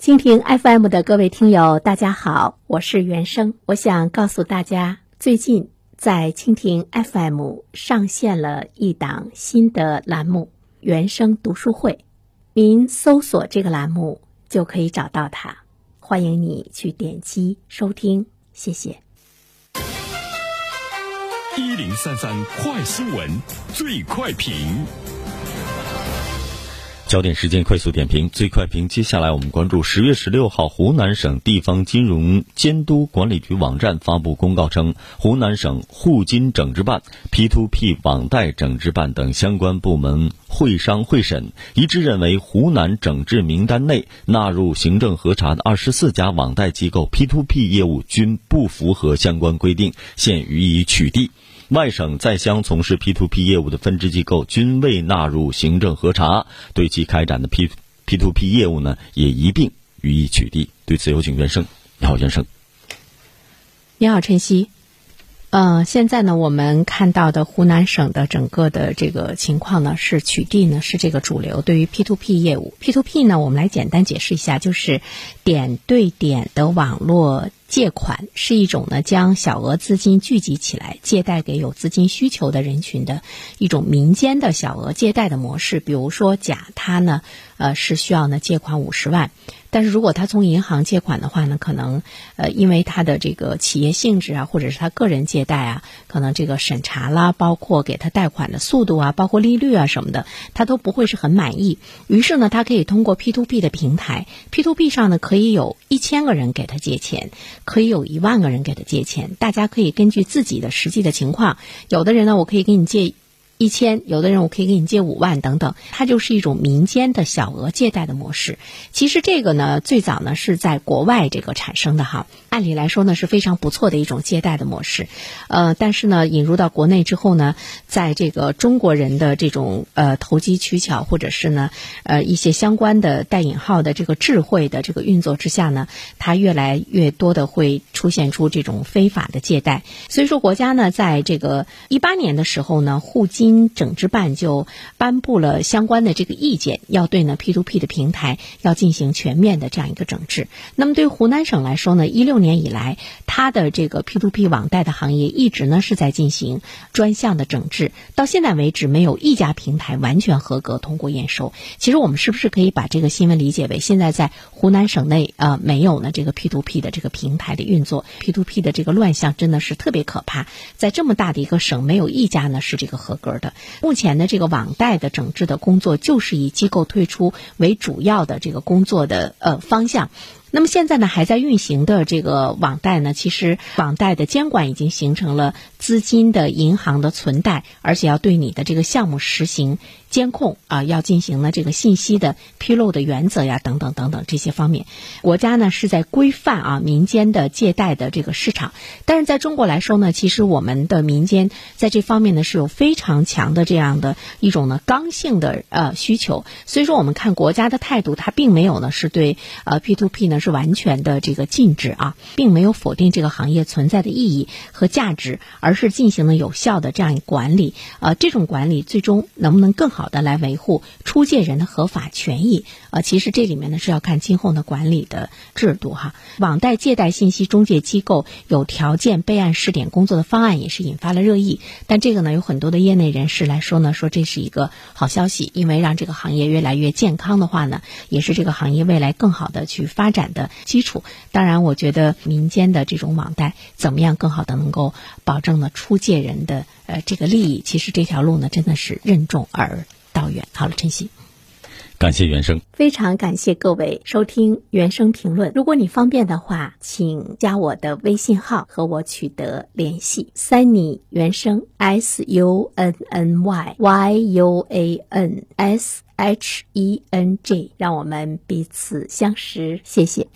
蜻蜓 FM 的各位听友，大家好，我是原生。我想告诉大家，最近在蜻蜓 FM 上线了一档新的栏目——原生读书会。您搜索这个栏目就可以找到它，欢迎你去点击收听，谢谢。一零三三快新闻，最快评。焦点时间快速点评，最快评。接下来我们关注十月十六号，湖南省地方金融监督管理局网站发布公告称，湖南省互金整治办、P2P 网贷整治办等相关部门会商会审，一致认为，湖南整治名单内纳入行政核查的二十四家网贷机构 P2P 业务均不符合相关规定，现予以取缔。外省在乡从事 P2P 业务的分支机构均未纳入行政核查，对其开展的 P P2P 业务呢，也一并予以取缔。对此，有请袁生。你好，袁生。你好，晨曦。呃，现在呢，我们看到的湖南省的整个的这个情况呢，是取缔呢是这个主流。对于 P2P 业务，P2P 呢，我们来简单解释一下，就是点对点的网络。借款是一种呢，将小额资金聚集起来，借贷给有资金需求的人群的一种民间的小额借贷的模式。比如说，甲他呢，呃，是需要呢借款五十万，但是如果他从银行借款的话呢，可能呃，因为他的这个企业性质啊，或者是他个人借贷啊，可能这个审查啦，包括给他贷款的速度啊，包括利率啊什么的，他都不会是很满意。于是呢，他可以通过 P to P 的平台，P to P 上呢，可以有一千个人给他借钱。可以有一万个人给他借钱，大家可以根据自己的实际的情况，有的人呢，我可以给你借。一千，有的人我可以给你借五万等等，它就是一种民间的小额借贷的模式。其实这个呢，最早呢是在国外这个产生的哈，按理来说呢是非常不错的一种借贷的模式。呃，但是呢引入到国内之后呢，在这个中国人的这种呃投机取巧或者是呢呃一些相关的带引号的这个智慧的这个运作之下呢，它越来越多的会出现出这种非法的借贷。所以说国家呢在这个一八年的时候呢，互金经整治办就颁布了相关的这个意见，要对呢 P to P 的平台要进行全面的这样一个整治。那么对湖南省来说呢，一六年以来，它的这个 P to P 网贷的行业一直呢是在进行专项的整治，到现在为止没有一家平台完全合格通过验收。其实我们是不是可以把这个新闻理解为，现在在湖南省内呃没有呢这个 P to P 的这个平台的运作，P to P 的这个乱象真的是特别可怕，在这么大的一个省，没有一家呢是这个合格。目前的这个网贷的整治的工作，就是以机构退出为主要的这个工作的呃方向。那么现在呢，还在运行的这个网贷呢，其实网贷的监管已经形成了资金的银行的存贷，而且要对你的这个项目实行监控啊，要进行了这个信息的披露的原则呀，等等等等这些方面，国家呢是在规范啊民间的借贷的这个市场。但是在中国来说呢，其实我们的民间在这方面呢是有非常强的这样的一种呢刚性的呃需求，所以说我们看国家的态度，它并没有呢是对呃 P to P 呢。是完全的这个禁止啊，并没有否定这个行业存在的意义和价值，而是进行了有效的这样一管理。呃，这种管理最终能不能更好的来维护出借人的合法权益？呃，其实这里面呢是要看今后的管理的制度哈。网贷借贷信息中介机构有条件备案试点工作的方案也是引发了热议，但这个呢有很多的业内人士来说呢，说这是一个好消息，因为让这个行业越来越健康的话呢，也是这个行业未来更好的去发展。的基础，当然，我觉得民间的这种网贷怎么样更好的能够保证呢出借人的呃这个利益？其实这条路呢，真的是任重而道远。好了，晨曦，感谢原生，非常感谢各位收听原生评论。如果你方便的话，请加我的微信号和我取得联系。Sunny 原生 S U N N Y Y U A N S。H E N G，让我们彼此相识，谢谢。